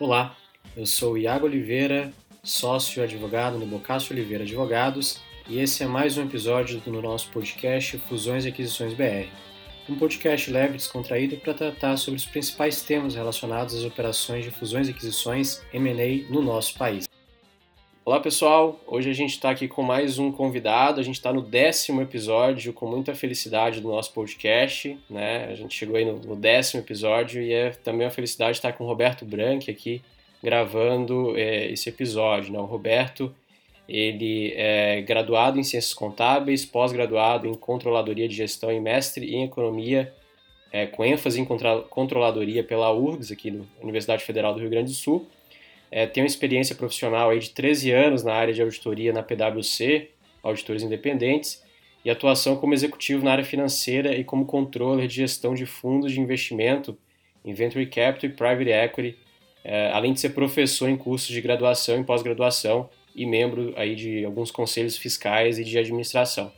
Olá, eu sou Iago Oliveira, sócio advogado no Bocácio Oliveira Advogados, e esse é mais um episódio do nosso podcast Fusões e Aquisições BR. Um podcast leve e descontraído para tratar sobre os principais temas relacionados às operações de fusões e aquisições M&A no nosso país. Olá pessoal, hoje a gente está aqui com mais um convidado, a gente está no décimo episódio, com muita felicidade do nosso podcast, né? A gente chegou aí no, décimo episódio e é também uma felicidade estar com o Roberto Branchi aqui gravando é, esse episódio, né? O Roberto, ele é graduado em Ciências Contábeis, pós-graduado em Controladoria de Gestão e mestre em Economia, é, com ênfase em Controladoria pela URGS, aqui na Universidade Federal do Rio Grande do Sul, é, uma experiência profissional aí de 13 anos na área de auditoria na PwC, auditores independentes, e atuação como executivo na área financeira e como controller de gestão de fundos de investimento em Venture Capital e Private Equity, é, além de ser professor em cursos de graduação e pós-graduação e membro aí de alguns conselhos fiscais e de administração.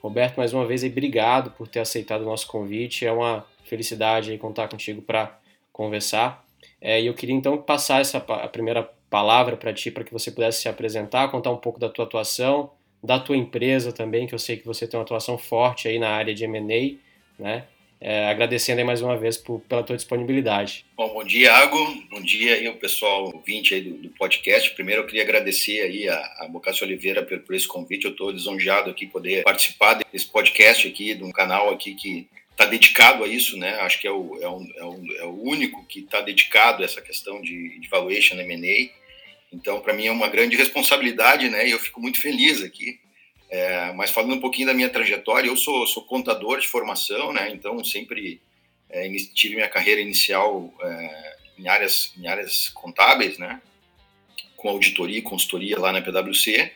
Roberto, mais uma vez, aí, obrigado por ter aceitado o nosso convite. É uma felicidade aí, contar contigo para conversar. É, e eu queria então passar essa a primeira palavra para ti, para que você pudesse se apresentar, contar um pouco da tua atuação, da tua empresa também, que eu sei que você tem uma atuação forte aí na área de M&A, né? É, agradecendo aí mais uma vez por, pela tua disponibilidade. Bom, bom dia, Iago. Bom dia aí o pessoal ouvinte aí do, do, podcast. Primeiro eu queria agradecer aí a, a Oliveira por, por esse convite. Eu estou lisonjeado aqui poder participar desse podcast aqui, de um canal aqui que está dedicado a isso, né? Acho que é o, é o, é o, é o único que está dedicado a essa questão de, de valuation M&A. Então, para mim é uma grande responsabilidade, né? E eu fico muito feliz aqui. É, mas falando um pouquinho da minha trajetória, eu sou, sou contador de formação, né? Então, sempre é, tive minha carreira inicial é, em, áreas, em áreas contábeis, né? Com auditoria e consultoria lá na PwC.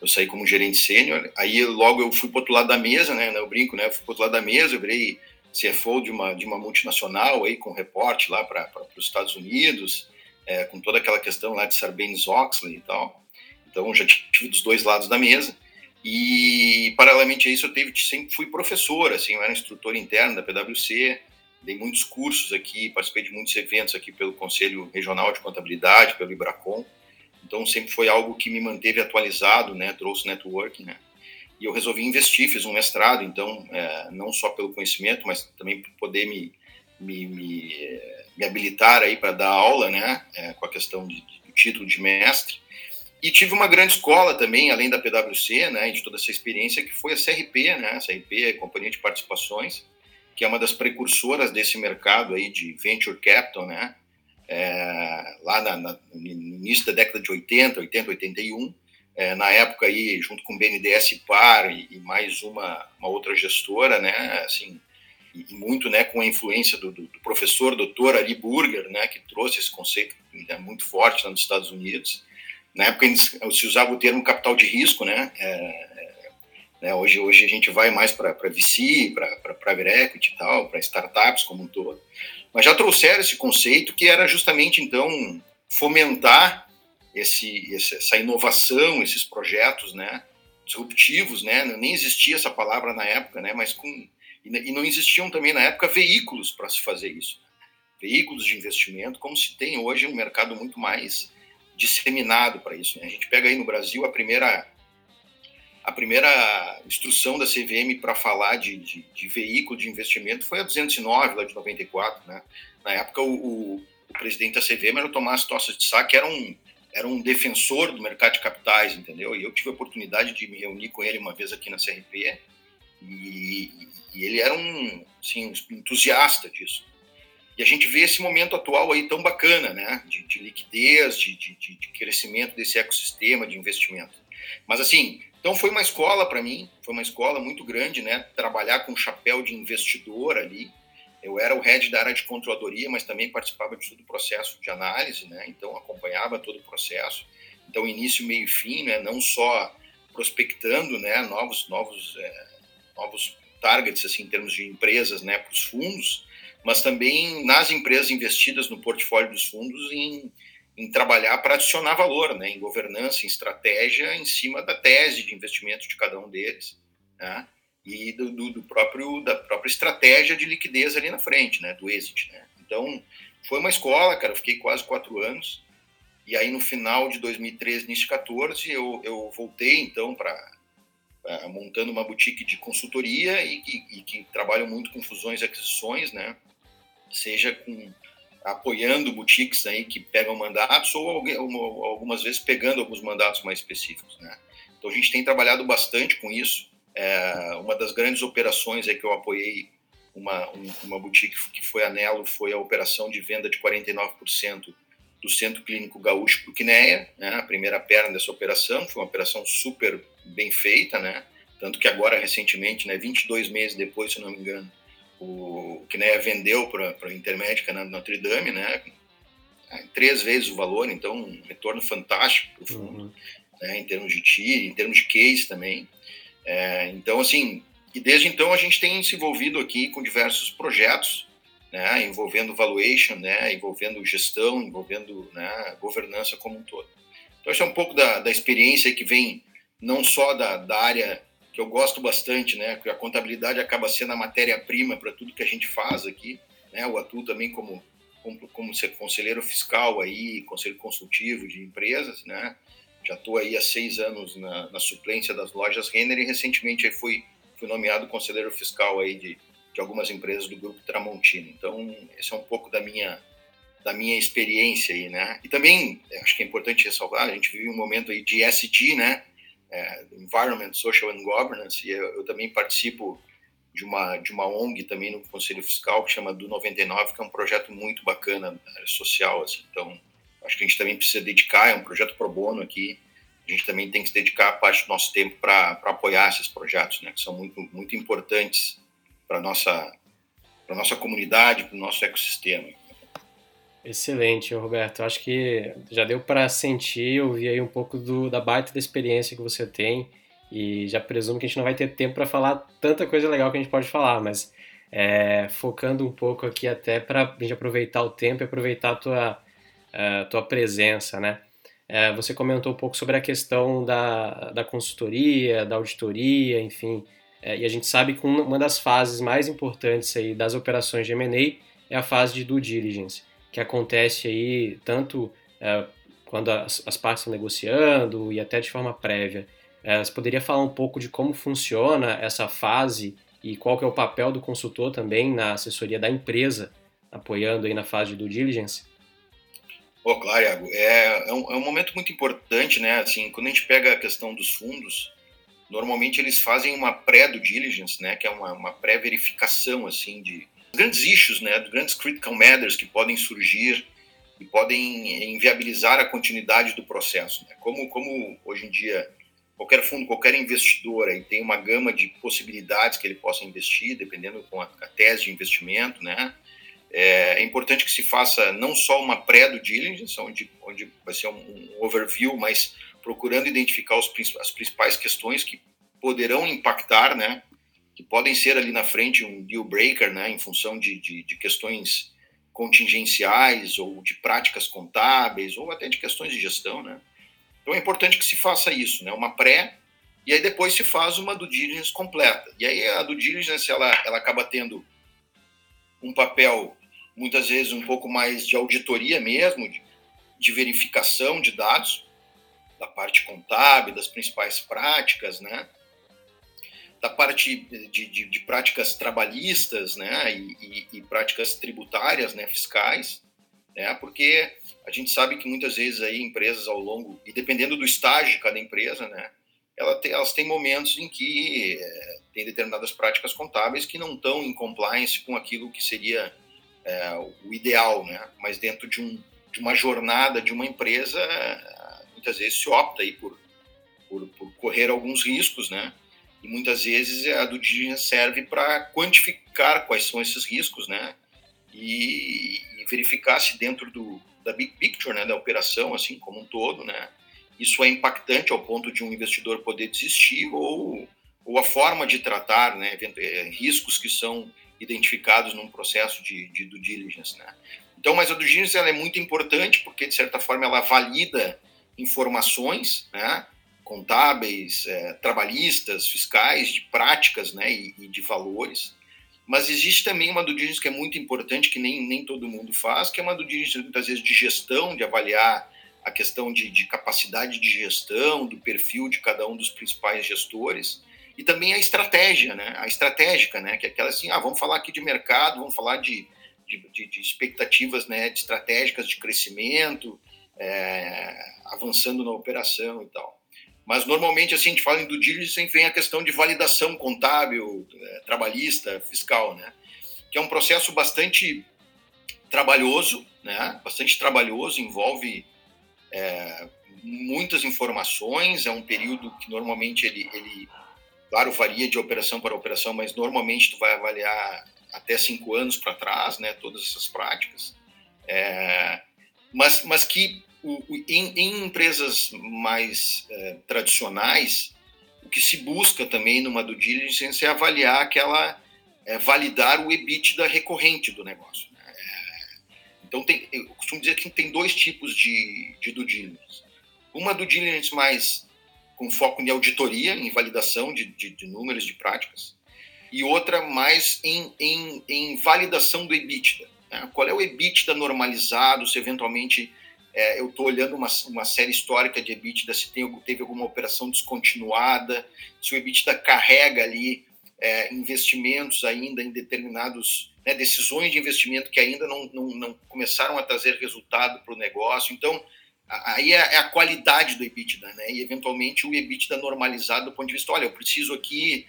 Eu saí como gerente sênior. Aí, logo, eu fui para outro lado da mesa, né? Eu brinco, né? Eu fui para outro lado da mesa, eu virei CFO de uma, de uma multinacional aí com reporte lá para os Estados Unidos, é, com toda aquela questão lá de Sarbanes-Oxley e tal. Então já tive dos dois lados da mesa. E paralelamente a isso eu teve, sempre fui professor, assim, eu era instrutor interno da PwC, dei muitos cursos aqui, participei de muitos eventos aqui pelo Conselho Regional de Contabilidade, pelo Ibracon. Então sempre foi algo que me manteve atualizado, né, trouxe networking, né e eu resolvi investir, fiz um mestrado, então, é, não só pelo conhecimento, mas também para poder me, me, me, me, habilitar aí para dar aula, né, é, com a questão de, do título de mestre. E tive uma grande escola também, além da PwC, né, de toda essa experiência, que foi a CRP, né, a CRP, a Companhia de Participações, que é uma das precursoras desse mercado aí de venture capital, né, é, lá na, na, no início da década de 80, 80, 81, é, na época aí, junto com o BNDES Par e, e, mais uma, uma outra gestora, né, assim, e, e muito, né, com a influência do, do, do, professor doutor Ari Burger, né, que trouxe esse conceito né, muito forte lá nos Estados Unidos. Na época se usava o termo capital de risco, né, é, é, né hoje, hoje a gente vai mais para VC, para private equity e tal, para startups como um todo. Mas já trouxeram esse conceito que era justamente, então, fomentar esse, essa inovação, esses projetos, né, disruptivos, né, nem existia essa palavra na época, né, mas com e não existiam também na época veículos para se fazer isso, veículos de investimento, como se tem hoje um mercado muito mais disseminado para isso. Né? A gente pega aí no Brasil a primeira a primeira instrução da CVM para falar de, de, de, veículo de investimento foi a 209, lá de 94. Né? Na época, o, o, o presidente da CVM era o Tomás Tossa de Sá, que era um, era um defensor do mercado de capitais, entendeu? E eu tive a oportunidade de me reunir com ele uma vez aqui na CRP e, e ele era um, assim, um entusiasta disso. E a gente vê esse momento atual aí tão bacana, né? De, de liquidez, de, de, de, crescimento desse ecossistema de investimento. Mas assim, então foi uma escola para mim, foi uma escola muito grande, né? Trabalhar com chapéu de investidor ali, eu era o head da área de controladoria, mas também participava de todo o processo de análise, né? Então acompanhava todo o processo. Então início, meio e fim, né? Não só prospectando, né? Novos, novos, é, novos targets assim em termos de empresas, né? Para os fundos, mas também nas empresas investidas no portfólio dos fundos em, em trabalhar para adicionar valor, né? Em governança, em estratégia, em cima da tese de investimento de cada um deles, né? E do, do, do, próprio da própria estratégia de liquidez ali na frente, né, do exit, né? Então foi uma escola, cara, fiquei quase quatro anos. E aí, no final de 2013, início de 14, eu, eu voltei, então, para montando uma boutique de consultoria e, e, e, que trabalho muito com fusões e aquisições, né? Seja com apoiando boutiques aí que pegam mandatos ou algumas vezes pegando alguns mandatos mais específicos, né? Então a gente tem trabalhado bastante com isso. É, uma das grandes operações é que eu apoiei uma, uma boutique que foi a Nelo, foi a operação de venda de 49% do Centro Clínico Gaúcho para o Quineia, né, a primeira perna dessa operação, foi uma operação super bem feita, né, tanto que agora, recentemente, né, 22 meses depois, se não me engano, o Quineia vendeu para a Intermédica na Notre Dame, né, três vezes o valor, então um retorno fantástico para o fundo, uhum. né, em termos de TIR, em termos de case também. É, então, assim, e desde então a gente tem se envolvido aqui com diversos projetos, né, envolvendo valuation, né, envolvendo gestão, envolvendo né, governança como um todo. Então, isso é um pouco da, da experiência que vem não só da, da área que eu gosto bastante, né, que a contabilidade acaba sendo a matéria-prima para tudo que a gente faz aqui, né, eu atuo também como, como, como ser conselheiro fiscal aí, conselho consultivo de empresas, né, já estou aí há seis anos na, na suplência das lojas Renner e recentemente fui, fui nomeado conselheiro fiscal aí de, de algumas empresas do grupo Tramontina. Então, esse é um pouco da minha da minha experiência aí, né? E também acho que é importante ressalvar, a gente vive um momento aí de SG, né? É, Environment, Social and Governance. E eu, eu, também participo de uma de uma ONG também no Conselho Fiscal que chama do 99, que é um projeto muito bacana social, assim. Então, acho que a gente também precisa dedicar, é um projeto pro bono aqui. A gente também tem que se dedicar parte do nosso tempo para apoiar esses projetos, né? Que são muito muito importantes para nossa para nossa comunidade, para o nosso ecossistema. Excelente, Roberto. Acho que já deu para sentir, ouvir aí um pouco do, da baita da experiência que você tem e já presumo que a gente não vai ter tempo para falar tanta coisa legal que a gente pode falar, mas é, focando um pouco aqui até para a gente aproveitar o tempo e aproveitar a tua, a tua presença, né? É, você comentou um pouco sobre a questão da, da consultoria, da auditoria, enfim, é, e a gente sabe que uma das fases mais importantes aí das operações de M&A é a fase de due diligence, que acontece aí tanto é, quando as, as, partes estão negociando e até de forma prévia. É, você poderia falar um pouco de como funciona essa fase e qual que é o papel do consultor também na assessoria da empresa, apoiando aí na fase de due diligence? Oh, claro, Iago. É, é, um, é um momento muito importante, né? Assim, quando a gente pega a questão dos fundos, normalmente eles fazem uma pré-due diligence, né, que é uma, uma pré-verificação assim de grandes issues, né, de grandes critical matters que podem surgir e podem inviabilizar a continuidade do processo. Né? Como, como hoje em dia qualquer fundo, qualquer investidor aí tem uma gama de possibilidades que ele possa investir, dependendo com a, a tese de investimento, né? É, é, importante que se faça não só uma pré-due diligence, onde, onde vai ser um, um overview, mas procurando identificar os, as principais questões que poderão impactar, né, que podem ser ali na frente um deal breaker, né, em função de, de, de questões contingenciais ou de práticas contábeis ou até de questões de gestão, né. Então é importante que se faça isso, né, uma pré e aí depois se faz uma due diligence completa. E aí a due diligence ela, ela acaba tendo um papel muitas vezes um pouco mais de auditoria mesmo, de, de verificação de dados, da parte contábil, das principais práticas, né? da parte de, de, de práticas trabalhistas né? E, e, e, práticas tributárias né? fiscais, né? porque a gente sabe que muitas vezes aí empresas ao longo, e dependendo do estágio de cada empresa, né? Ela tem, elas têm momentos em que é, tem determinadas práticas contábeis que não estão em compliance com aquilo que seria é, o ideal, né? mas dentro de, um, de uma jornada de uma empresa muitas vezes se opta aí por, por, por correr alguns riscos, né? E muitas vezes a do diligence serve para quantificar quais são esses riscos, né? E, e, verificar se dentro do, da big picture, né, da operação, assim como um todo, né, isso é impactante ao ponto de um investidor poder desistir ou, ou a forma de tratar, né, eh, riscos que são identificados num processo de, de due diligence, né. Então, mas a due diligence ela é muito importante porque de certa forma ela valida informações, né, contábeis, é, trabalhistas, fiscais, de práticas né, e, e, de valores, Mas existe também uma due diligence que é muito importante, que nem, nem todo mundo faz, que é uma due diligence, muitas vezes, de gestão, de avaliar a questão de, de capacidade de gestão, do perfil de cada um dos principais gestores, e também a estratégia, né? A estratégica, né? Que é aquela assim, ah, vamos falar aqui de mercado, vamos falar de, de, de, de expectativas né, de estratégicas de crescimento, é, avançando na operação e tal. Mas normalmente assim a gente fala em due diligence vem a questão de validação contábil, é, trabalhista, fiscal, né? Que é um processo bastante trabalhoso, né? Bastante trabalhoso, envolve é, muitas informações, é um período que normalmente ele, ele, claro, varia de operação para operação, mas normalmente tu vai avaliar até cinco anos para trás, né, todas essas práticas, é, mas, mas que o, o, em, em, empresas mais é, tradicionais, o que se busca também numa due diligence é avaliar aquela, é, validar o EBITDA recorrente do negócio. Né? É, então, tem, eu costumo dizer que tem dois tipos de, de due diligence. Uma due diligence mais com foco em auditoria, em validação de, de, de números, de práticas, e outra mais em, em, em validação do EBITDA. Né? Qual é o EBITDA normalizado, se eventualmente é, eu estou olhando uma, uma série histórica de EBITDA, se tem, teve alguma operação descontinuada, se o EBITDA carrega ali é, investimentos ainda em determinados, né, decisões de investimento que ainda não, não, não começaram a trazer resultado para o negócio. Então, aí é, é, a qualidade do EBITDA, né? E eventualmente o EBITDA normalizado do ponto de vista, olha, eu preciso aqui,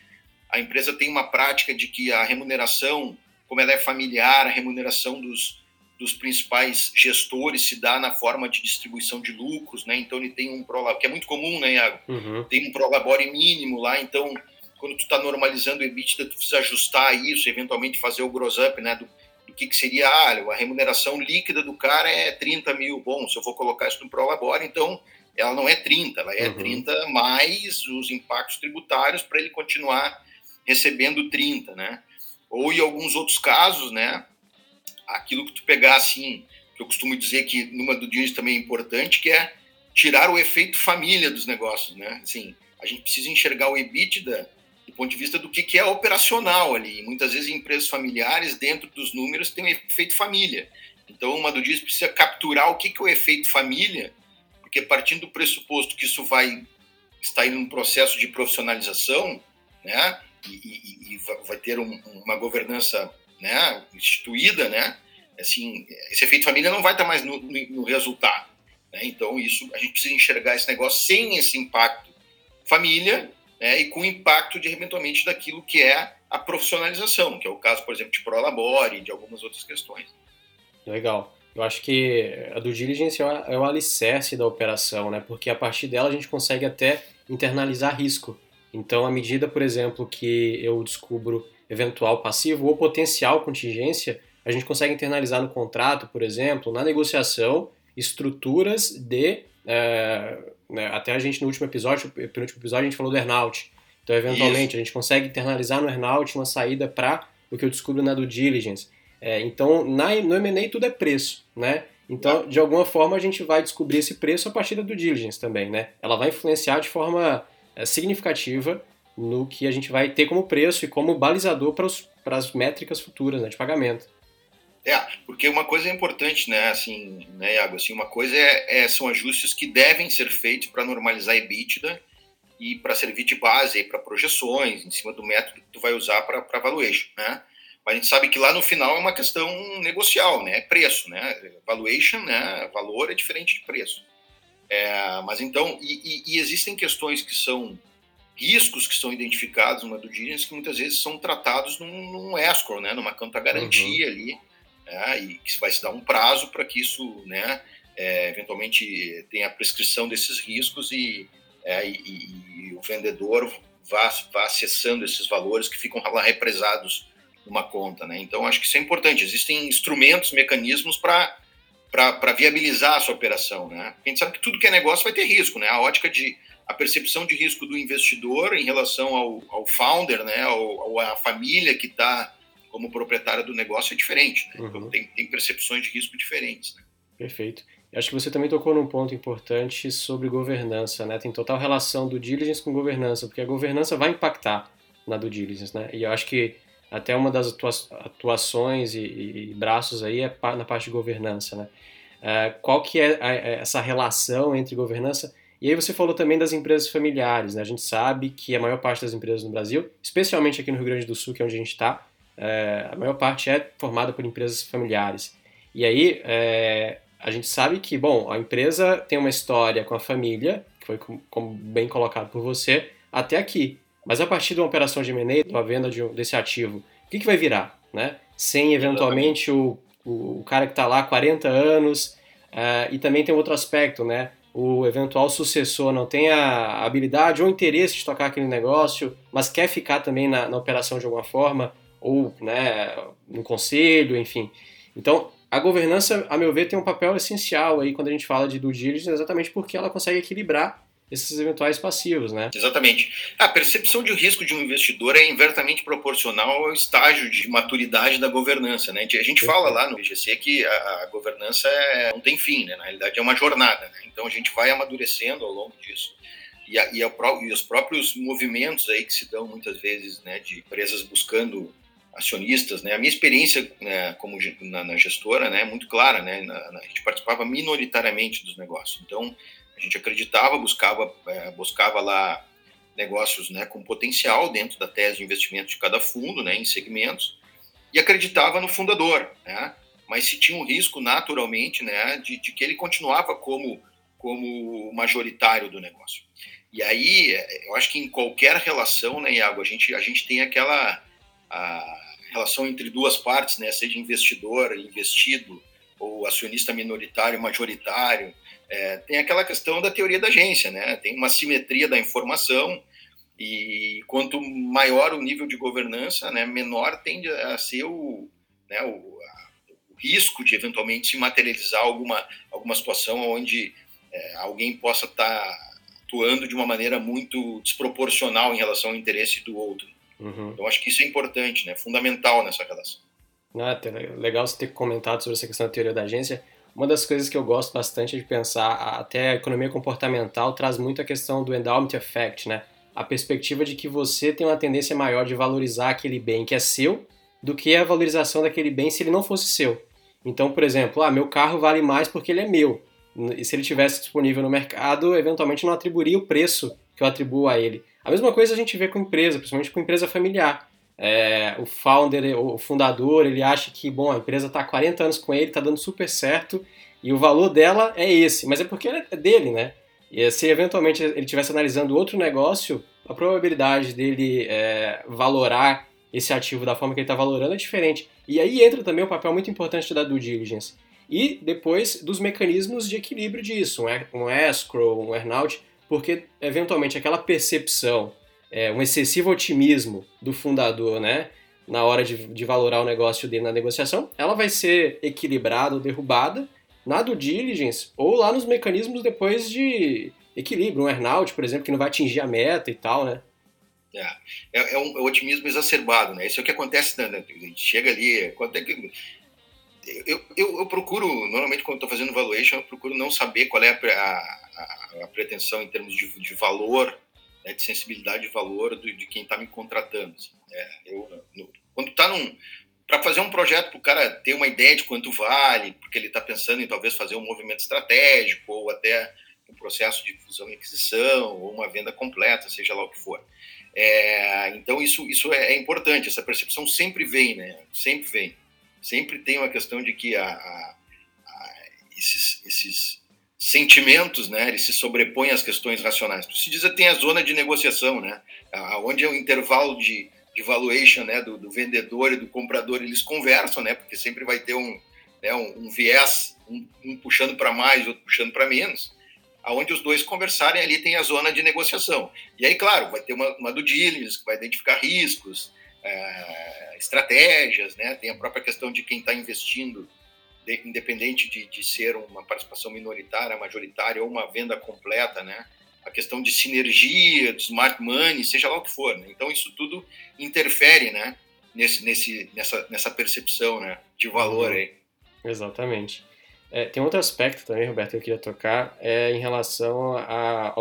a empresa tem uma prática de que a remuneração, como ela é familiar, a remuneração dos, dos principais gestores se dá na forma de distribuição de lucros, né? Então ele tem um prolabore, que é muito comum, né, Iago? Uhum. Tem um prolabore mínimo lá, então quando tu está normalizando o EBITDA, tu precisa ajustar isso, eventualmente fazer o gross up, né, do, do que, que seria ah, a remuneração líquida do cara é 30 mil. Bom, se eu vou colocar isso no prolabore, então ela não é 30, ela é uhum. 30 mais os impactos tributários para ele continuar recebendo 30, né? Ou em alguns outros casos, né, aquilo que tu pegar assim, que eu costumo dizer que numa do dia também é importante, que é tirar o efeito família dos negócios, né? Assim, a gente precisa enxergar o EBITDA do ponto de vista do que, que é operacional ali. Muitas vezes empresas familiares, dentro dos números, tem um efeito família. Então, uma do dia precisa capturar o que, que é o efeito família, porque partindo do pressuposto que isso vai estar em um processo de profissionalização, né? E, e, e vai ter um, uma governança né, instituída, né, assim, esse efeito família não vai estar mais no, no, no resultado. Né? Então, isso a gente precisa enxergar esse negócio sem esse impacto família né, e com impacto de, eventualmente, daquilo que é a profissionalização, que é o caso, por exemplo, de Prolabore e de algumas outras questões. Legal. Eu acho que a do diligence é o alicerce da operação, né? Porque a partir dela a gente consegue até internalizar risco. Então, à medida, por exemplo, que eu descubro eventual passivo ou potencial contingência, a gente consegue internalizar no contrato, por exemplo, na negociação, estruturas de. É, né, até a gente no último episódio, no último episódio, a gente falou do earnout. Então, eventualmente, Isso. a gente consegue internalizar no earnout uma saída para o que eu descubro na due diligence. É, então, na, no M&A tudo é preço, né? Então, de alguma forma, a gente vai descobrir esse preço a partir da due diligence também, né? Ela vai influenciar de forma é, significativa no que a gente vai ter como preço e como balizador para as métricas futuras né, de pagamento. É, porque uma coisa é importante, né, assim, né, Iago, assim, uma coisa é, é são ajustes que devem ser feitos para normalizar a EBITDA e para servir de base para projeções, em cima do método que tu vai usar para valuation, né? Mas a gente sabe que lá no final é uma questão negocial, né? É preço, né? Valuation, né? Valor é diferente de preço. É, mas então, e, e, e existem questões que são riscos que são identificados numa due diligence que muitas vezes são tratados num, num escrow, né, numa conta garantia uhum. ali, né, e que vai se dar um prazo para que isso, né, é, eventualmente tenha a prescrição desses riscos e, é, e, e, o vendedor vá, vá acessando esses valores que ficam lá represados numa conta, né. Então acho que isso é importante. Existem instrumentos, mecanismos para para viabilizar a sua operação, né? A gente sabe que tudo que é negócio vai ter risco, né? A ótica de a percepção de risco do investidor em relação ao, ao founder, né, ao, à família que está como proprietária do negócio é diferente. Né? Então, uhum. Então tem, tem, percepções de risco diferentes. Né? Perfeito. Acho que você também tocou num ponto importante sobre governança, né? Tem total relação do diligence com governança, porque a governança vai impactar na do diligence, né? E eu acho que até uma das atuações e, e braços aí é na parte de governança, né? Uh, qual que é a, essa relação entre governança e aí você falou também das empresas familiares, né? A gente sabe que a maior parte das empresas no Brasil, especialmente aqui no Rio Grande do Sul, que é onde a gente está, é, a maior parte é formada por empresas familiares. E aí é, a gente sabe que, bom, a empresa tem uma história com a família, que foi como bem colocado por você, até aqui. Mas a partir de uma operação de M&A, uma venda de, desse ativo, o que, que vai virar? Né? Sem eventualmente o, o, o cara que está lá há 40 anos. Uh, e também tem outro aspecto, né? O eventual sucessor não tem a habilidade ou interesse de tocar aquele negócio, mas quer ficar também na, na operação de alguma forma, ou né, no conselho, enfim. Então, a governança, a meu ver, tem um papel essencial aí quando a gente fala de due diligence, exatamente porque ela consegue equilibrar esses eventuais passivos, né? Exatamente. A percepção de risco de um investidor é inversamente proporcional ao estágio de maturidade da governança, né? A gente fala lá no IGC que a, governança é, não tem fim, né? Na realidade é uma jornada, né? Então a gente vai amadurecendo ao longo disso. E, a, e, a, e os próprios movimentos aí que se dão muitas vezes, né, de empresas buscando acionistas, né? A minha experiência né, como na, na, gestora, né, é muito clara, né? Na, na, a gente participava minoritariamente dos negócios. Então a gente acreditava, buscava, é, buscava lá negócios né, com potencial dentro da tese de investimento de cada fundo, né, em segmentos, e acreditava no fundador, né, mas se tinha um risco naturalmente né, de, de que ele continuava como, como majoritário do negócio. E aí, eu acho que em qualquer relação, né, Iago, a gente, a gente tem aquela a relação entre duas partes, né, seja investidor, investido, ou acionista minoritário, majoritário, é, tem aquela questão da teoria da agência, né? Tem uma simetria da informação e quanto maior o nível de governança, né, menor tende a ser o, né, o, a, o risco de eventualmente se materializar alguma, alguma situação onde é, alguém possa estar tá atuando de uma maneira muito desproporcional em relação ao interesse do outro. Uhum. Então, acho que isso é importante, né, fundamental nessa relação. Ah, legal você ter comentado sobre essa questão da teoria da agência, uma das coisas que eu gosto bastante de pensar, até a economia comportamental traz muito a questão do endowment effect, né? A perspectiva de que você tem uma tendência maior de valorizar aquele bem que é seu do que a valorização daquele bem se ele não fosse seu. Então, por exemplo, ah, meu carro vale mais porque ele é meu. E se ele tivesse disponível no mercado, eventualmente não atribuiria o preço que eu atribuo a ele. A mesma coisa a gente vê com empresa, principalmente com empresa familiar. É, o founder, o fundador, ele acha que, bom, a empresa está há 40 anos com ele, está dando super certo, e o valor dela é esse, mas é porque é dele, né? E se eventualmente ele estivesse analisando outro negócio, a probabilidade dele é, valorar esse ativo da forma que ele está valorando é diferente. E aí entra também o um papel muito importante da due diligence. E depois dos mecanismos de equilíbrio disso, um escrow, um earnout, porque eventualmente aquela percepção é, um excessivo otimismo do fundador, né? Na hora de, de valorar o negócio dele na negociação, ela vai ser equilibrada ou derrubada na due diligence ou lá nos mecanismos depois de equilíbrio, um earnout, por exemplo, que não vai atingir a meta e tal, né? É, é, é um é otimismo exacerbado, né? Isso é o que acontece, né? Gente chega ali, quanto é que eu, eu, eu, procuro, normalmente quando estou fazendo valuation, eu procuro não saber qual é a, a, a pretensão em termos de, de valor né, de sensibilidade de valor do, de quem está me contratando. Assim. É, eu, no, quando está num para fazer um projeto para o cara ter uma ideia de quanto vale, porque ele está pensando em talvez fazer um movimento estratégico ou até um processo de fusão e aquisição ou uma venda completa, seja lá o que for. É, então isso isso é, é, importante. Essa percepção sempre vem, né? Sempre vem. Sempre tem uma questão de que a, a, a esses, esses sentimentos, né, ele se sobrepõe às questões racionais. Se diz tem a zona de negociação, né, onde é o intervalo de, de valuation, né, do, do, vendedor e do comprador, eles conversam, né, porque sempre vai ter um, né, um, um viés, um, um puxando para mais, outro puxando para menos, aonde os dois conversarem ali tem a zona de negociação. E aí, claro, vai ter uma, uma do diligence que vai identificar riscos, é, estratégias, né, tem a própria questão de quem está investindo independente de, de ser uma participação minoritária, majoritária ou uma venda completa, né? A questão de sinergia, de smart money, seja lá o que for. Né? Então isso tudo interfere, né? Nesse, nesse, nessa, nessa percepção, né? De valor uhum. aí. Exatamente. É, tem outro aspecto também, Roberto, que eu queria tocar, é em relação à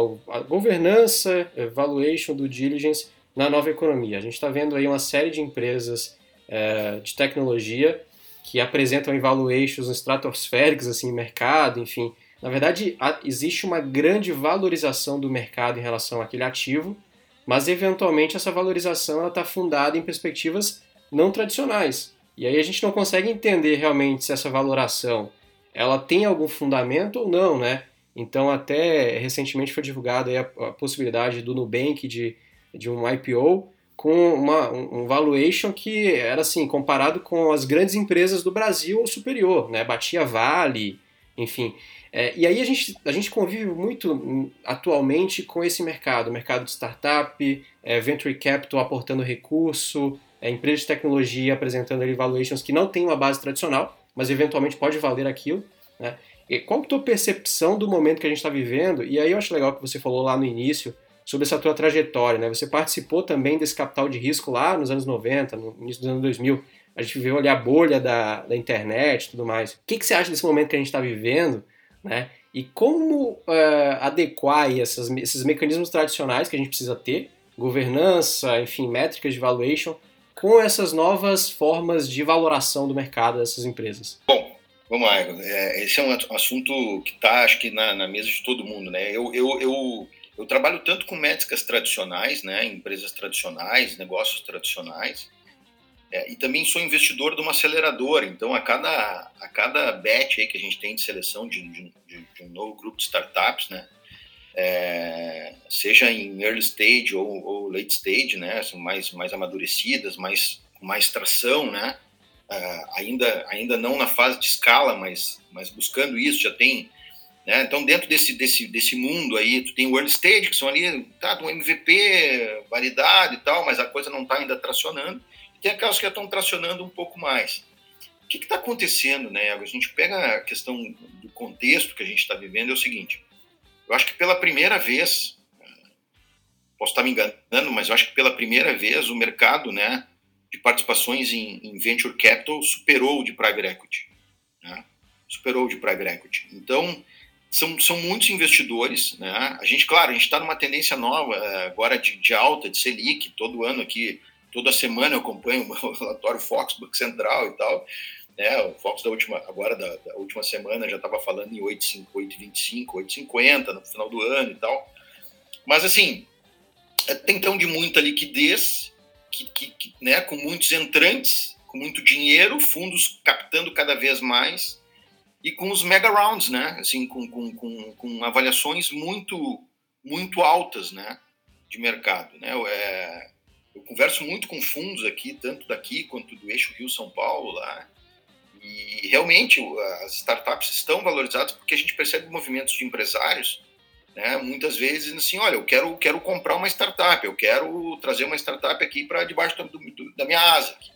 governança, valuation do diligence na nova economia. A gente está vendo aí uma série de empresas é, de tecnologia que apresentam evaluations estratosféricos assim, mercado, enfim. Na verdade, existe uma grande valorização do mercado em relação àquele ativo, mas eventualmente essa valorização está fundada em perspectivas não tradicionais. E aí a gente não consegue entender realmente se essa valoração ela tem algum fundamento ou não, né? Então até recentemente foi divulgada a, a, possibilidade do Nubank de, de um IPO com uma, um valuation que era assim, comparado com as grandes empresas do Brasil ou superior, né? Batia Vale, enfim. É, e aí a gente, a gente convive muito hum, atualmente com esse mercado, mercado de startup, é, venture capital aportando recurso, é, empresas de tecnologia apresentando ali valuations que não tem uma base tradicional, mas eventualmente pode valer aquilo. Né? E qual é a tua percepção do momento que a gente está vivendo? E aí eu acho legal que você falou lá no início sobre essa tua trajetória. Né? Você participou também desse capital de risco lá nos anos 90, no início dos anos 2000. A gente viveu ali a bolha da, da internet e tudo mais. O que, que você acha desse momento que a gente está vivendo? né? E como uh, adequar essas, esses mecanismos tradicionais que a gente precisa ter, governança, enfim, métricas de valuation, com essas novas formas de valoração do mercado dessas empresas? Bom, vamos lá. É, esse é um assunto que está, acho que, na, na, mesa de todo mundo. Né? Eu, eu, eu, eu trabalho tanto com métricas tradicionais, né? empresas tradicionais, negócios tradicionais, é, e também sou investidor de uma aceleradora, então a cada, a cada bet aí que a gente tem de seleção de, de, de um novo grupo de startups, né, é, seja em early stage ou, ou, late stage, né, mais, mais amadurecidas, mais, mais tração, né, uh, ainda, ainda não na fase de escala, mas, mas buscando isso, já tem né? Então, dentro desse, desse, desse mundo aí, tu tem o early stage, que são ali, tá, um MVP validado e tal, mas a coisa não está ainda tracionando tem aquelas que estão tracionando um pouco mais. O que está acontecendo, né? A gente pega a questão do contexto que a gente está vivendo, é o seguinte: eu acho que pela primeira vez, posso estar me enganando, mas eu acho que pela primeira vez o mercado, né, de participações em, em venture capital superou o de private equity, né? superou o de private equity. Então são, são muitos investidores, né? A gente, claro, a gente está numa tendência nova eh, agora de, de alta de Selic, todo ano aqui toda semana eu acompanho o relatório Fox, Banco Central e tal. Né? O Fox da última, agora da, da última semana já estava falando em 8,25, 8,50 no final do ano e tal. Mas assim, é, tem então de muita liquidez, que, que, que, né, com muitos entrantes, com muito dinheiro, fundos captando cada vez mais e com os mega rounds, né? Assim, com, com, com, com avaliações muito muito altas, né? De mercado, né? É, eu converso muito com fundos aqui, tanto daqui quanto do eixo Rio-São Paulo lá, e realmente as startups estão valorizadas porque a gente percebe movimentos de empresários, né, muitas vezes assim, olha, eu quero, quero comprar uma startup, eu quero trazer uma startup aqui para debaixo do, do, da minha asa. Aqui.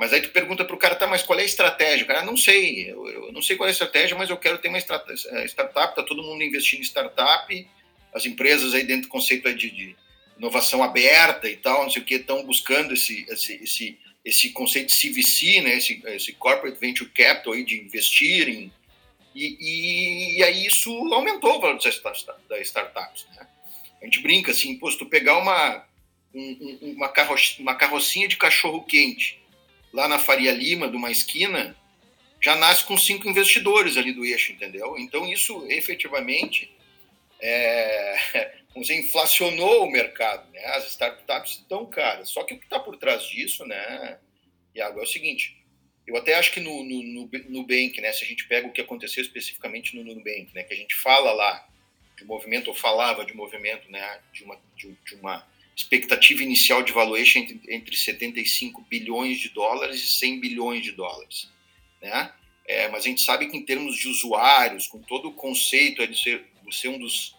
Mas aí tu pergunta para o cara, tá, mas qual é a estratégia? O cara, não sei, eu, eu, não sei qual é a estratégia, mas eu quero ter uma startup, tá todo mundo investindo em startup, as empresas aí dentro do conceito de, de inovação aberta e tal, não sei o que, estão buscando esse, esse, esse, esse conceito de CVC, né, esse, esse Corporate Venture Capital aí de investir em, e, e, aí isso aumentou o valor das startups. Né? A gente brinca assim, pô, se tu pegar uma, um, uma, carro, uma carrocinha de cachorro quente lá na Faria Lima, de uma esquina, já nasce com cinco investidores ali do eixo, entendeu? Então isso efetivamente é, você inflacionou o mercado, né? As startups estão caras. Só que o que está por trás disso, né, Iago, é o seguinte. Eu até acho que no, no, no Nubank, né, se a gente pega o que aconteceu especificamente no Nubank, né, que a gente fala lá de movimento, ou falava de movimento, né, de uma, de, de uma expectativa inicial de valuation entre, entre 75 bilhões de dólares e 100 bilhões de dólares, né? É, mas a gente sabe que em termos de usuários, com todo o conceito de ser, de ser um dos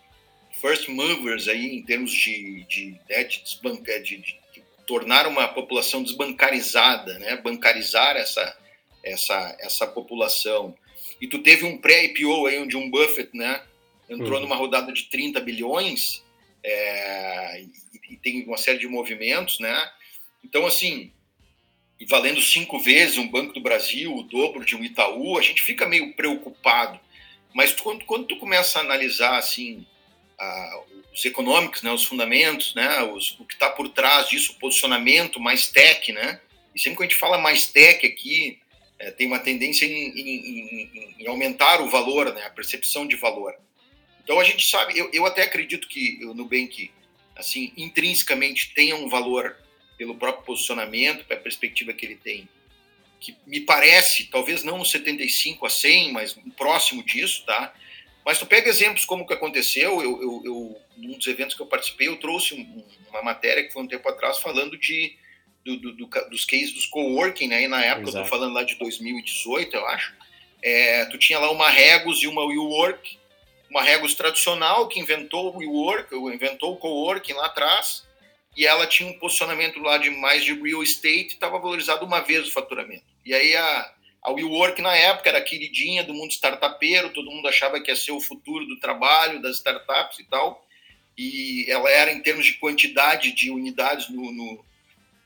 first movers aí em termos de, de, né, de, de, de, de, tornar uma população desbancarizada, né, bancarizar essa, essa, essa população. E tu teve um pré-IPO aí onde um Buffett, né, entrou uhum. numa rodada de 30 bilhões é, e, e, tem uma série de movimentos, né? Então, assim, valendo cinco vezes um Banco do Brasil, o dobro de um Itaú, a gente fica meio preocupado. Mas quando, quando tu começa a analisar, assim, os econômicos, né, os fundamentos, né, os, o que está por trás disso, o posicionamento mais tech, né, E sempre que a gente fala mais tech aqui, é, tem uma tendência em, em, em, em, aumentar o valor, né, a percepção de valor. Então a gente sabe, eu, eu até acredito que o Nubank, assim, intrinsecamente tenha um valor pelo próprio posicionamento, pela perspectiva que ele tem, que me parece, talvez não 75 a 100, mas próximo disso, tá? Mas tu pega exemplos como o que aconteceu, eu, eu, eu num dos eventos que eu participei, eu trouxe um, uma matéria que foi um tempo atrás falando de do, do, do, dos cases dos coworking, né? E na época, Exato. eu tô falando lá de 2018, eu acho, é, tu tinha lá uma Regus e uma WeWork, uma Regus tradicional que inventou o WeWork, inventou o coworking lá atrás, e ela tinha um posicionamento lá de mais de real estate, estava valorizado uma vez o faturamento. E aí a, a WeWork na época era queridinha do mundo startupeiro, todo mundo achava que ia ser o futuro do trabalho, das startups e tal, e ela era em termos de quantidade de unidades no, no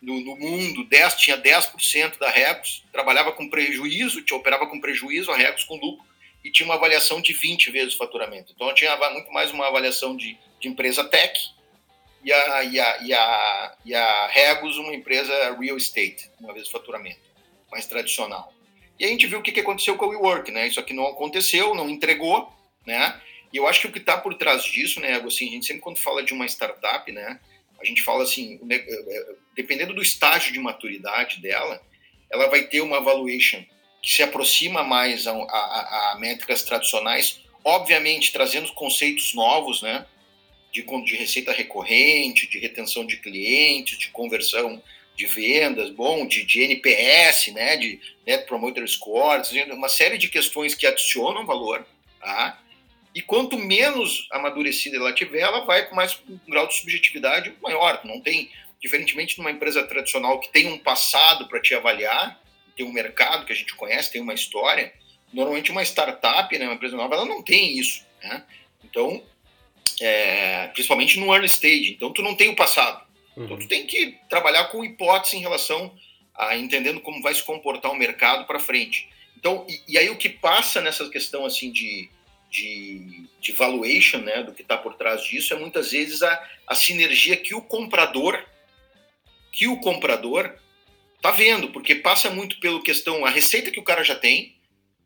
no, no, mundo, 10, tinha 10% da Recos, trabalhava com prejuízo, operava com prejuízo, a Recos com lucro, e tinha uma avaliação de 20 vezes o faturamento. Então, tinha muito mais uma avaliação de, de empresa tech e a, e, a, e, a, e a Regos uma empresa real estate, uma vez o faturamento, mais tradicional. E a gente viu o que, aconteceu com a WeWork, né? Isso aqui não aconteceu, não entregou, né? E eu acho que o que está por trás disso, né, assim, a gente sempre quando fala de uma startup, né, a gente fala assim, é, é, dependendo do estágio de maturidade dela, ela vai ter uma valuation se aproxima mais a, a, a métricas tradicionais, obviamente trazendo conceitos novos, né? De, de receita recorrente, de retenção de clientes, de conversão de vendas, bom, de, de NPS, né, de Net Promoter Scores, uma série de questões que adicionam valor, tá? E quanto menos amadurecida ela tiver, ela vai com mais um grau de subjetividade maior. Não tem, diferentemente de uma empresa tradicional que tem um passado para te avaliar, tem um mercado que a gente conhece, tem uma história. Normalmente uma startup, né, uma empresa nova, ela não tem isso. Né? Então, é, principalmente no early stage. Então, tu não tem o passado. Uhum. Então, tu tem que trabalhar com hipótese em relação a entendendo como vai se comportar o mercado para frente. Então, e, e, aí o que passa nessa questão assim de de, de valuation, né, do que está por trás disso, é muitas vezes a, a sinergia que o comprador, que o comprador está vendo, porque passa muito pela questão, a receita que o cara já tem,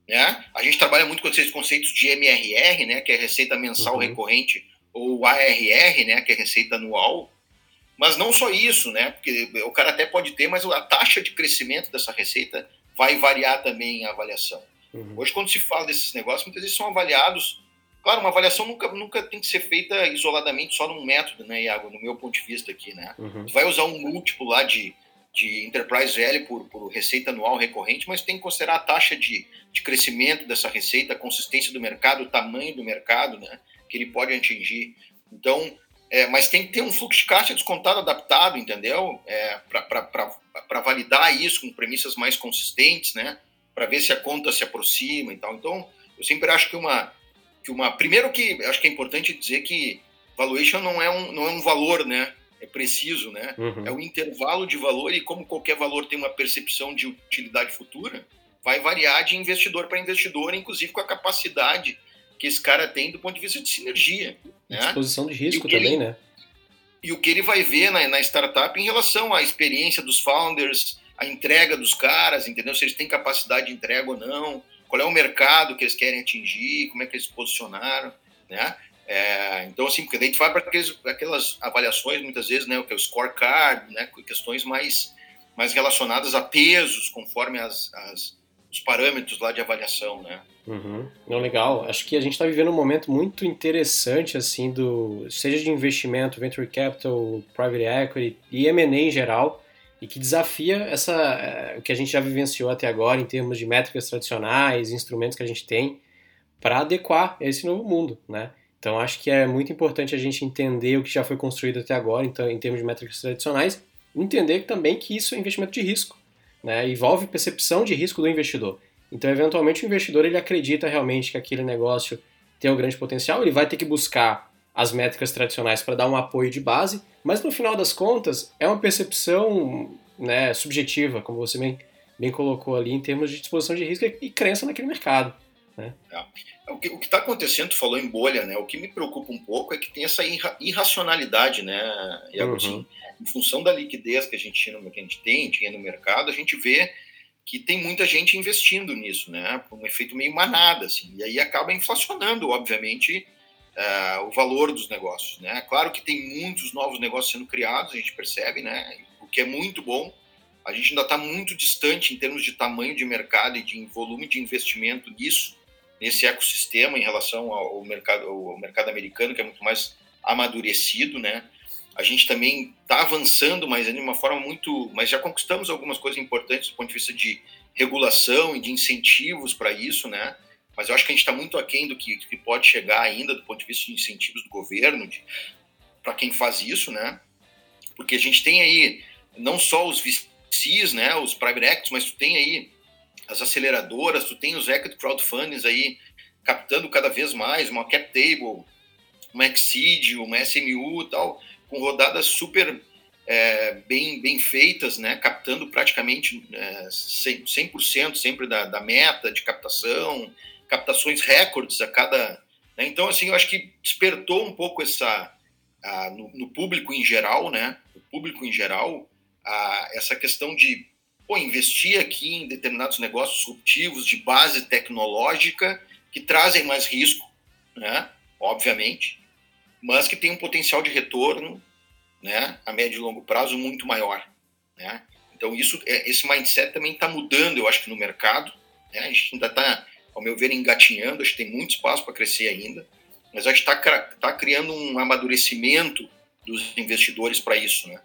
né? A gente trabalha muito com esses conceitos de MRR, né, que é receita mensal uhum. recorrente, ou ARR, né, que é receita anual. Mas não só isso, né? Porque o cara até pode ter, mas a taxa de crescimento dessa receita vai variar também a avaliação. Uhum. Hoje, quando se fala desses negócios, muitas vezes são avaliados. Claro, uma avaliação nunca, nunca tem que ser feita isoladamente só num método, né, Iago? No meu ponto de vista aqui, né? Uhum. Tu vai usar um múltiplo lá de, de enterprise value por, por receita anual recorrente, mas tem que considerar a taxa de, de crescimento dessa receita, a consistência do mercado, o tamanho do mercado, né? Que ele pode atingir. Então, é, mas tem que ter um fluxo de caixa descontado adaptado, entendeu? É, para validar isso com premissas mais consistentes, né? para ver se a conta se aproxima e tal. Então, eu sempre acho que uma que uma primeiro que acho que é importante dizer que valuation não é um não é um valor, né? É preciso, né? Uhum. É um intervalo de valor e como qualquer valor tem uma percepção de utilidade futura, vai variar de investidor para investidor, inclusive com a capacidade que esse cara tem do ponto de vista de sinergia. Né? Disposição de risco também, ele, né? E o que ele vai ver na, na startup em relação à experiência dos founders, a entrega dos caras, entendeu? Se eles têm capacidade de entrega ou não, qual é o mercado que eles querem atingir, como é que eles se posicionaram, né? É, então, assim, porque daí a gente vai para aquelas avaliações, muitas vezes, né, o que é o scorecard, né, questões mais, mais relacionadas a pesos, conforme as, as os parâmetros lá de avaliação, né? Uhum. Não, legal. Acho que a gente está vivendo um momento muito interessante, assim, do seja de investimento, venture capital, private equity e M&A em geral, e que desafia essa é, o que a gente já vivenciou até agora em termos de métricas tradicionais, instrumentos que a gente tem para adequar esse novo mundo, né? Então acho que é muito importante a gente entender o que já foi construído até agora, então em termos de métricas tradicionais, entender também que isso é investimento de risco, né? Envolve percepção de risco do investidor. Então eventualmente o investidor ele acredita realmente que aquele negócio tem um grande potencial, ele vai ter que buscar as métricas tradicionais para dar um apoio de base, mas no final das contas é uma percepção né, subjetiva, como você bem, bem colocou ali, em termos de disposição de risco e crença naquele mercado. Né? É. O que está acontecendo, tu falou em bolha, né? O que me preocupa um pouco é que tem essa irra irracionalidade, né? Uhum. Assim, em função da liquidez que a gente, que a gente tem, tinha no mercado, a gente vê que tem muita gente investindo nisso, né? Um efeito meio manada, assim. E aí acaba inflacionando, obviamente, uh, o valor dos negócios, né? Claro que tem muitos novos negócios sendo criados, a gente percebe, né? O que é muito bom. A gente ainda está muito distante em termos de tamanho de mercado e de volume de investimento nisso, nesse ecossistema em relação ao mercado, ao mercado americano, que é muito mais amadurecido, né? A gente também está avançando, mas de uma forma muito. Mas já conquistamos algumas coisas importantes do ponto de vista de regulação e de incentivos para isso, né? Mas eu acho que a gente está muito aquém do que, que, pode chegar ainda do ponto de vista de incentivos do governo para quem faz isso, né? Porque a gente tem aí não só os VCs, né, os private equities, mas tu tem aí as aceleradoras, tu tem os equity crowdfundings aí captando cada vez mais, uma cap table, uma Exceed, uma SMU e tal, com rodadas super é, bem, bem feitas, né, captando praticamente é, 100%, sempre da, da, meta de captação, captações recordes a cada... Né, então, assim, eu acho que despertou um pouco essa... A, no, no, público em geral, né, no público em geral, a, essa questão de pô, investir aqui em determinados negócios disruptivos de base tecnológica que trazem mais risco, né? obviamente, mas que tem um potencial de retorno né? a médio e longo prazo muito maior. Né? Então, isso, é, esse mindset também está mudando, eu acho que no mercado. Né? A gente ainda está, ao meu ver, engatinhando, acho que tem muito espaço para crescer ainda, mas acho que está tá criando um amadurecimento dos investidores para isso. Né?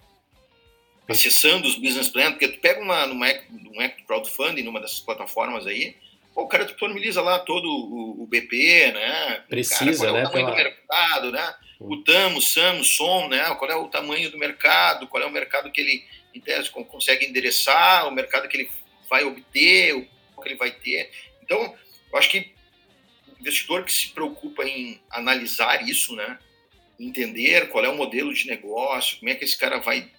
Acessando os business plans, porque tu pega uma, numa, um app crowdfunding numa dessas plataformas aí, pô, o cara disponibiliza lá todo o, o BP, né? Precisa, cara, qual é o tamanho pela... do mercado, né? O TAM, o SAM, o SOM, né? Qual é o tamanho do mercado, qual é o mercado que ele, em tese, consegue endereçar, o mercado que ele vai obter, o que ele vai ter. Então, eu acho que o investidor que se preocupa em analisar isso, né? Entender qual é o modelo de negócio, como é que esse cara vai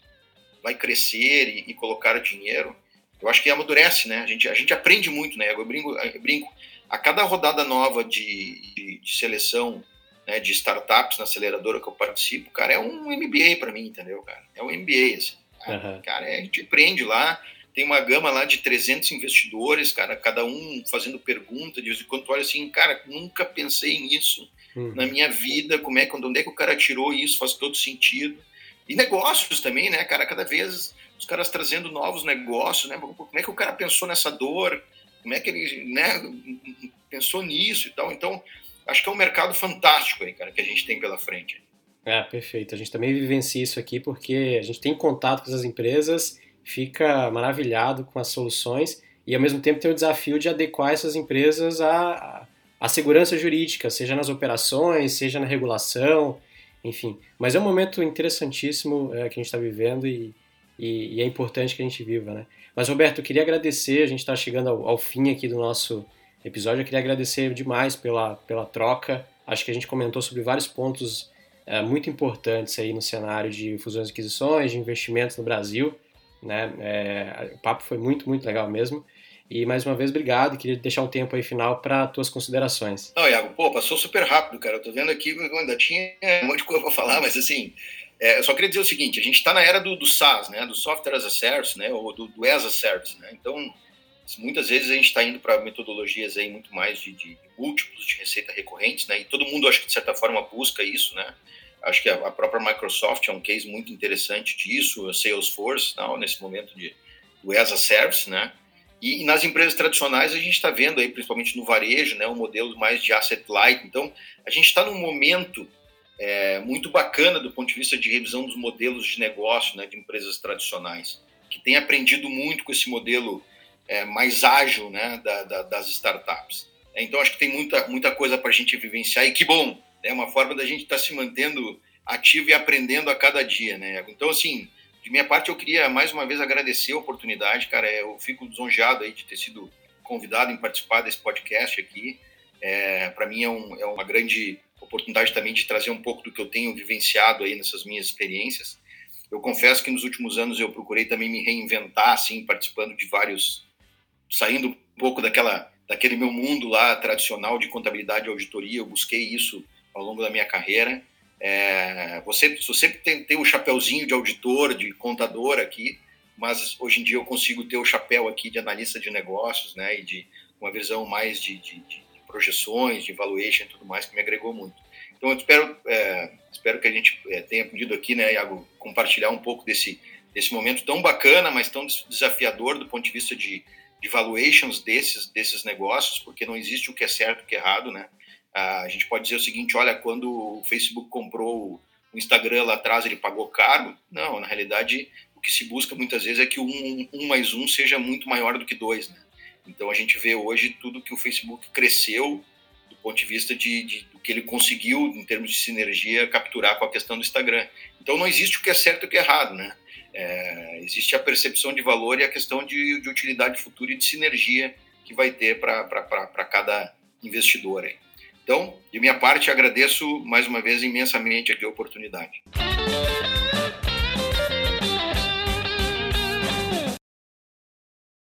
vai crescer e, e, colocar dinheiro, eu acho que amadurece, né? A gente, a gente aprende muito, né? Eu brinco, eu brinco a cada rodada nova de, de, de seleção né, de startups na aceleradora que eu participo, cara, é um MBA para mim, entendeu, cara? É um MBA, assim. Cara, uhum. cara é, a gente aprende lá, tem uma gama lá de 300 investidores, cara, cada um fazendo pergunta, de vez em quando tu olha assim, cara, nunca pensei nisso uhum. na minha vida, como é, onde é que o cara tirou isso, faz todo sentido. E negócios também, né, cara? Cada vez os caras trazendo novos negócios, né? Como é que o cara pensou nessa dor? Como é que ele, né, pensou nisso e tal? Então, acho que é um mercado fantástico aí, cara, que a gente tem pela frente. É, perfeito. A gente também vivencia isso aqui porque a gente tem contato com essas empresas, fica maravilhado com as soluções e ao mesmo tempo tem o desafio de adequar essas empresas à, à segurança jurídica, seja nas operações, seja na regulação, enfim. Mas é um momento interessantíssimo é, que a gente está vivendo e, e, e, é importante que a gente viva, né? Mas, Roberto, eu queria agradecer, a gente está chegando ao, ao, fim aqui do nosso episódio, eu queria agradecer demais pela, pela troca. Acho que a gente comentou sobre vários pontos é, muito importantes aí no cenário de fusões e aquisições, de investimentos no Brasil, né? É, o papo foi muito, muito legal mesmo. E mais uma vez, obrigado. Queria deixar um tempo aí final para tuas considerações. Não, Iago, pô, passou super rápido, cara. Eu tô vendo aqui, eu ainda tinha um monte de coisa para falar, mas assim, é, eu só queria dizer o seguinte: a gente está na era do, do, SaaS, né, do Software as a Service, né, ou do, do as a Service, né. Então, muitas vezes a gente está indo para metodologias aí muito mais de, de, múltiplos de receita recorrentes, né, e todo mundo acho que de certa forma busca isso, né. Acho que a, a própria Microsoft é um case muito interessante disso, a Salesforce, não, nesse momento de do as a Service, né. E, nas empresas tradicionais a gente está vendo aí, principalmente no varejo, né, um modelo mais de asset light. Então, a gente está num momento é, muito bacana do ponto de vista de revisão dos modelos de negócio né, de empresas tradicionais, que tem aprendido muito com esse modelo é, mais ágil né, da, da, das startups. Então, acho que tem muita, muita coisa para a gente vivenciar e que bom, é né, uma forma da gente estar tá se mantendo ativo e aprendendo a cada dia. Né? Então, assim, de minha parte, eu queria mais uma vez agradecer a oportunidade, cara. Eu fico lisonjeado aí de ter sido convidado em participar desse podcast aqui. É, Para mim é, um, é, uma grande oportunidade também de trazer um pouco do que eu tenho vivenciado aí nessas minhas experiências. Eu confesso que nos últimos anos eu procurei também me reinventar, assim, participando de vários, saindo um pouco daquela daquele meu mundo lá tradicional de contabilidade e auditoria, eu busquei isso ao longo da minha carreira. É, você, você tem, o chapéuzinho de auditor, de contador aqui, mas hoje em dia eu consigo ter o chapéu aqui de analista de negócios, né, e de uma visão mais de, de, de projeções, de valuation e tudo mais, que me agregou muito. Então eu espero, é, espero que a gente é, tenha podido aqui, né, Iago, compartilhar um pouco desse, desse momento tão bacana, mas tão desafiador do ponto de vista de, de valuations desses, desses negócios, porque não existe o que é certo e o que é errado, né? A gente pode dizer o seguinte, olha, quando o Facebook comprou o Instagram lá atrás, ele pagou caro? Não, na realidade, o que se busca muitas vezes é que um, um mais um seja muito maior do que dois, né? Então a gente vê hoje tudo que o Facebook cresceu do ponto de vista de, de, do que ele conseguiu em termos de sinergia capturar com a questão do Instagram. Então não existe o que é certo e o que é errado, né? É, existe a percepção de valor e a questão de, de utilidade futura e de sinergia que vai ter para cada investidor. Aí. Então, de minha parte, agradeço mais uma vez imensamente aqui a oportunidade.